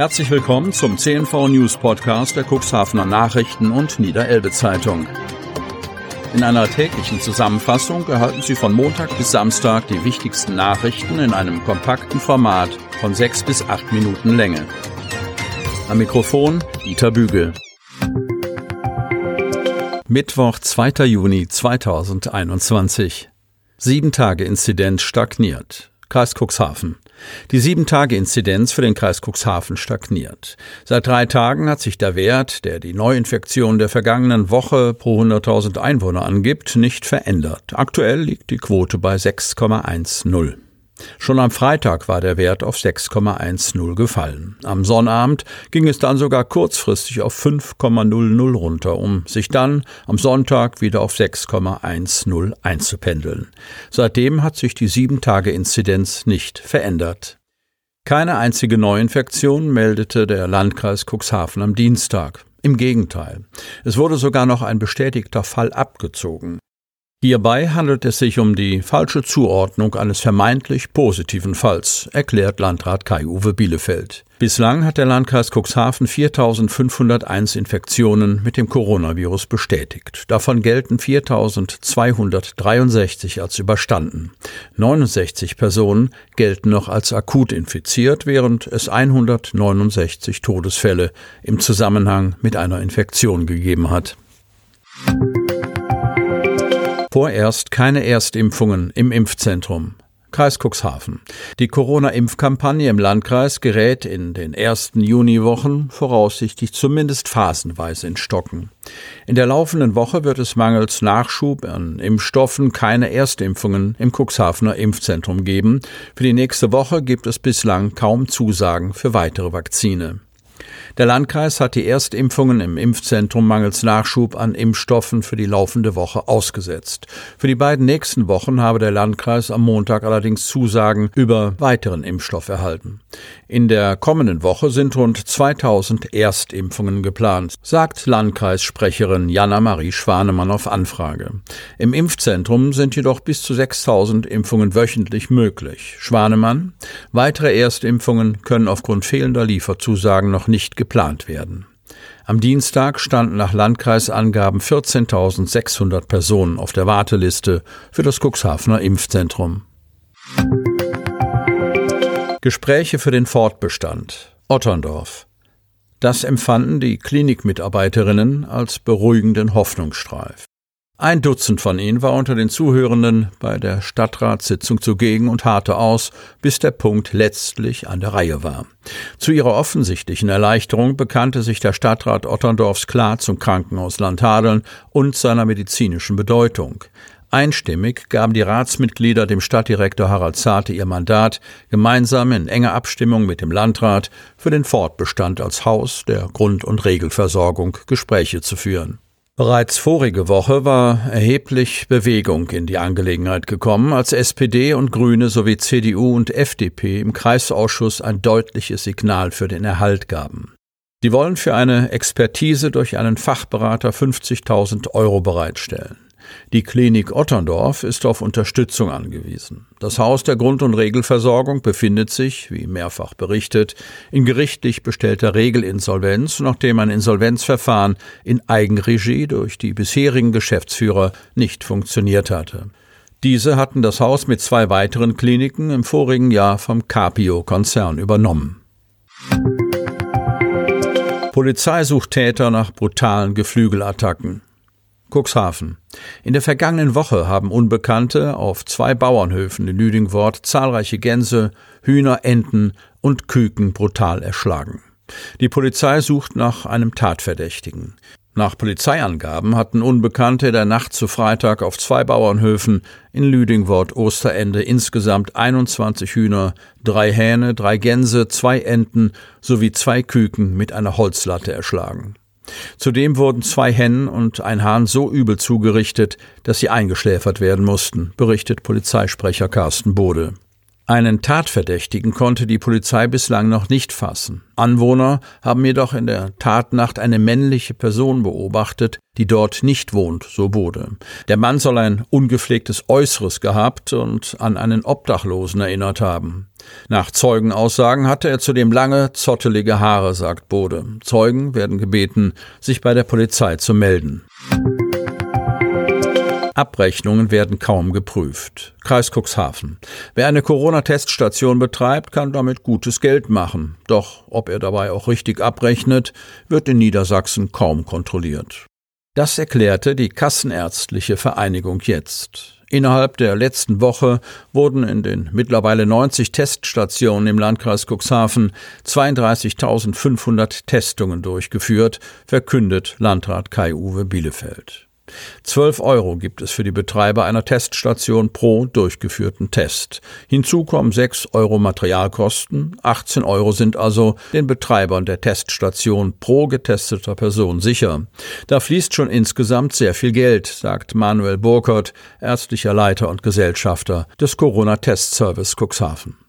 Herzlich willkommen zum CNV News Podcast der Cuxhavener Nachrichten und Niederelbe Zeitung. In einer täglichen Zusammenfassung erhalten Sie von Montag bis Samstag die wichtigsten Nachrichten in einem kompakten Format von sechs bis acht Minuten Länge. Am Mikrofon Dieter Bügel. Mittwoch, 2. Juni 2021. Sieben Tage Inzidenz stagniert. Kreis Cuxhaven. Die Sieben-Tage-Inzidenz für den Kreis Cuxhaven stagniert. Seit drei Tagen hat sich der Wert, der die Neuinfektion der vergangenen Woche pro 100.000 Einwohner angibt, nicht verändert. Aktuell liegt die Quote bei 6,10. Schon am Freitag war der Wert auf 6,10 gefallen. Am Sonnabend ging es dann sogar kurzfristig auf 5,00 runter, um sich dann am Sonntag wieder auf 6,10 einzupendeln. Seitdem hat sich die 7-Tage-Inzidenz nicht verändert. Keine einzige Neuinfektion meldete der Landkreis Cuxhaven am Dienstag. Im Gegenteil. Es wurde sogar noch ein bestätigter Fall abgezogen. Hierbei handelt es sich um die falsche Zuordnung eines vermeintlich positiven Falls, erklärt Landrat Kai-Uwe Bielefeld. Bislang hat der Landkreis Cuxhaven 4501 Infektionen mit dem Coronavirus bestätigt. Davon gelten 4263 als überstanden. 69 Personen gelten noch als akut infiziert, während es 169 Todesfälle im Zusammenhang mit einer Infektion gegeben hat. Vorerst keine Erstimpfungen im Impfzentrum. Kreis Cuxhaven. Die Corona-Impfkampagne im Landkreis gerät in den ersten Juniwochen voraussichtlich zumindest phasenweise in Stocken. In der laufenden Woche wird es mangels Nachschub an Impfstoffen keine Erstimpfungen im Cuxhavener Impfzentrum geben. Für die nächste Woche gibt es bislang kaum Zusagen für weitere Vakzine. Der Landkreis hat die Erstimpfungen im Impfzentrum mangels Nachschub an Impfstoffen für die laufende Woche ausgesetzt. Für die beiden nächsten Wochen habe der Landkreis am Montag allerdings Zusagen über weiteren Impfstoff erhalten. In der kommenden Woche sind rund 2000 Erstimpfungen geplant, sagt Landkreissprecherin Jana-Marie Schwanemann auf Anfrage. Im Impfzentrum sind jedoch bis zu 6000 Impfungen wöchentlich möglich. Schwanemann, weitere Erstimpfungen können aufgrund fehlender Lieferzusagen noch nicht geplant werden. Am Dienstag standen nach Landkreisangaben 14.600 Personen auf der Warteliste für das Cuxhavener Impfzentrum. Gespräche für den Fortbestand. Otterndorf. Das empfanden die Klinikmitarbeiterinnen als beruhigenden Hoffnungsstreif. Ein Dutzend von ihnen war unter den Zuhörenden bei der Stadtratssitzung zugegen und harrte aus, bis der Punkt letztlich an der Reihe war. Zu ihrer offensichtlichen Erleichterung bekannte sich der Stadtrat Otterndorfs klar zum Krankenhaus Landhadeln und seiner medizinischen Bedeutung. Einstimmig gaben die Ratsmitglieder dem Stadtdirektor Harald Zarte ihr Mandat, gemeinsam in enger Abstimmung mit dem Landrat für den Fortbestand als Haus der Grund- und Regelversorgung Gespräche zu führen. Bereits vorige Woche war erheblich Bewegung in die Angelegenheit gekommen, als SPD und Grüne sowie CDU und FDP im Kreisausschuss ein deutliches Signal für den Erhalt gaben. Sie wollen für eine Expertise durch einen Fachberater 50.000 Euro bereitstellen. Die Klinik Otterndorf ist auf Unterstützung angewiesen. Das Haus der Grund- und Regelversorgung befindet sich, wie mehrfach berichtet, in gerichtlich bestellter Regelinsolvenz, nachdem ein Insolvenzverfahren in Eigenregie durch die bisherigen Geschäftsführer nicht funktioniert hatte. Diese hatten das Haus mit zwei weiteren Kliniken im vorigen Jahr vom Capio-Konzern übernommen. Polizei sucht Täter nach brutalen Geflügelattacken. Cuxhaven. In der vergangenen Woche haben Unbekannte auf zwei Bauernhöfen in Lüdingwort zahlreiche Gänse, Hühner, Enten und Küken brutal erschlagen. Die Polizei sucht nach einem Tatverdächtigen. Nach Polizeiangaben hatten Unbekannte der Nacht zu Freitag auf zwei Bauernhöfen in Lüdingwort Osterende insgesamt 21 Hühner, drei Hähne, drei Gänse, zwei Enten sowie zwei Küken mit einer Holzlatte erschlagen. Zudem wurden zwei Hennen und ein Hahn so übel zugerichtet, dass sie eingeschläfert werden mussten, berichtet Polizeisprecher Carsten Bode. Einen Tatverdächtigen konnte die Polizei bislang noch nicht fassen. Anwohner haben jedoch in der Tatnacht eine männliche Person beobachtet, die dort nicht wohnt, so Bode. Der Mann soll ein ungepflegtes Äußeres gehabt und an einen Obdachlosen erinnert haben. Nach Zeugenaussagen hatte er zudem lange, zottelige Haare, sagt Bode. Zeugen werden gebeten, sich bei der Polizei zu melden. Abrechnungen werden kaum geprüft. Kreis Cuxhaven. Wer eine Corona-Teststation betreibt, kann damit gutes Geld machen. Doch ob er dabei auch richtig abrechnet, wird in Niedersachsen kaum kontrolliert. Das erklärte die Kassenärztliche Vereinigung jetzt. Innerhalb der letzten Woche wurden in den mittlerweile 90 Teststationen im Landkreis Cuxhaven 32.500 Testungen durchgeführt, verkündet Landrat Kai-Uwe Bielefeld. 12 Euro gibt es für die Betreiber einer Teststation pro durchgeführten Test. Hinzu kommen 6 Euro Materialkosten, 18 Euro sind also den Betreibern der Teststation pro getesteter Person sicher. Da fließt schon insgesamt sehr viel Geld, sagt Manuel Burkert, ärztlicher Leiter und Gesellschafter des Corona-Test-Service Cuxhaven.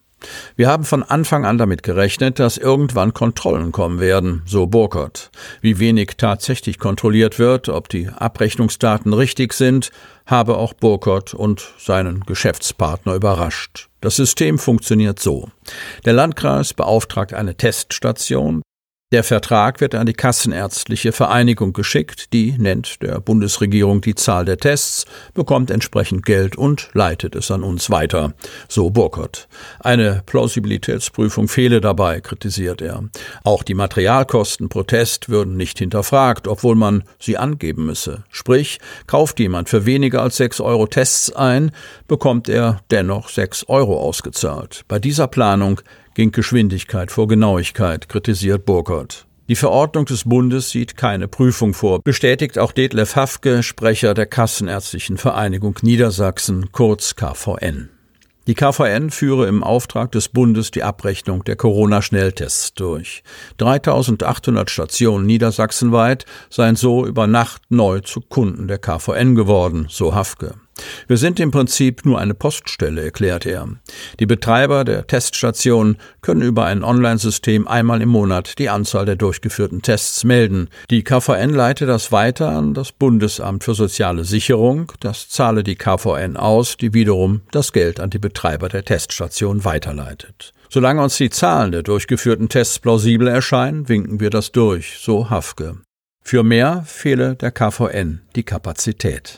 Wir haben von Anfang an damit gerechnet, dass irgendwann Kontrollen kommen werden, so Burkert. Wie wenig tatsächlich kontrolliert wird, ob die Abrechnungsdaten richtig sind, habe auch Burkert und seinen Geschäftspartner überrascht. Das System funktioniert so. Der Landkreis beauftragt eine Teststation, der Vertrag wird an die Kassenärztliche Vereinigung geschickt, die nennt der Bundesregierung die Zahl der Tests, bekommt entsprechend Geld und leitet es an uns weiter, so Burkert. Eine Plausibilitätsprüfung fehle dabei, kritisiert er. Auch die Materialkosten pro Test würden nicht hinterfragt, obwohl man sie angeben müsse. Sprich, kauft jemand für weniger als sechs Euro Tests ein, bekommt er dennoch sechs Euro ausgezahlt. Bei dieser Planung ging Geschwindigkeit vor Genauigkeit, kritisiert Burkhardt. Die Verordnung des Bundes sieht keine Prüfung vor, bestätigt auch Detlef Hafke, Sprecher der Kassenärztlichen Vereinigung Niedersachsen, kurz KVN. Die KVN führe im Auftrag des Bundes die Abrechnung der Corona-Schnelltests durch. 3800 Stationen niedersachsenweit seien so über Nacht neu zu Kunden der KVN geworden, so Hafke. Wir sind im Prinzip nur eine Poststelle, erklärt er. Die Betreiber der Teststationen können über ein Online-System einmal im Monat die Anzahl der durchgeführten Tests melden. Die KVN leite das weiter an das Bundesamt für soziale Sicherung. Das zahle die KVN aus, die wiederum das Geld an die Betreiber der Teststation weiterleitet. Solange uns die Zahlen der durchgeführten Tests plausibel erscheinen, winken wir das durch, so Hafke. Für mehr fehle der KVN die Kapazität.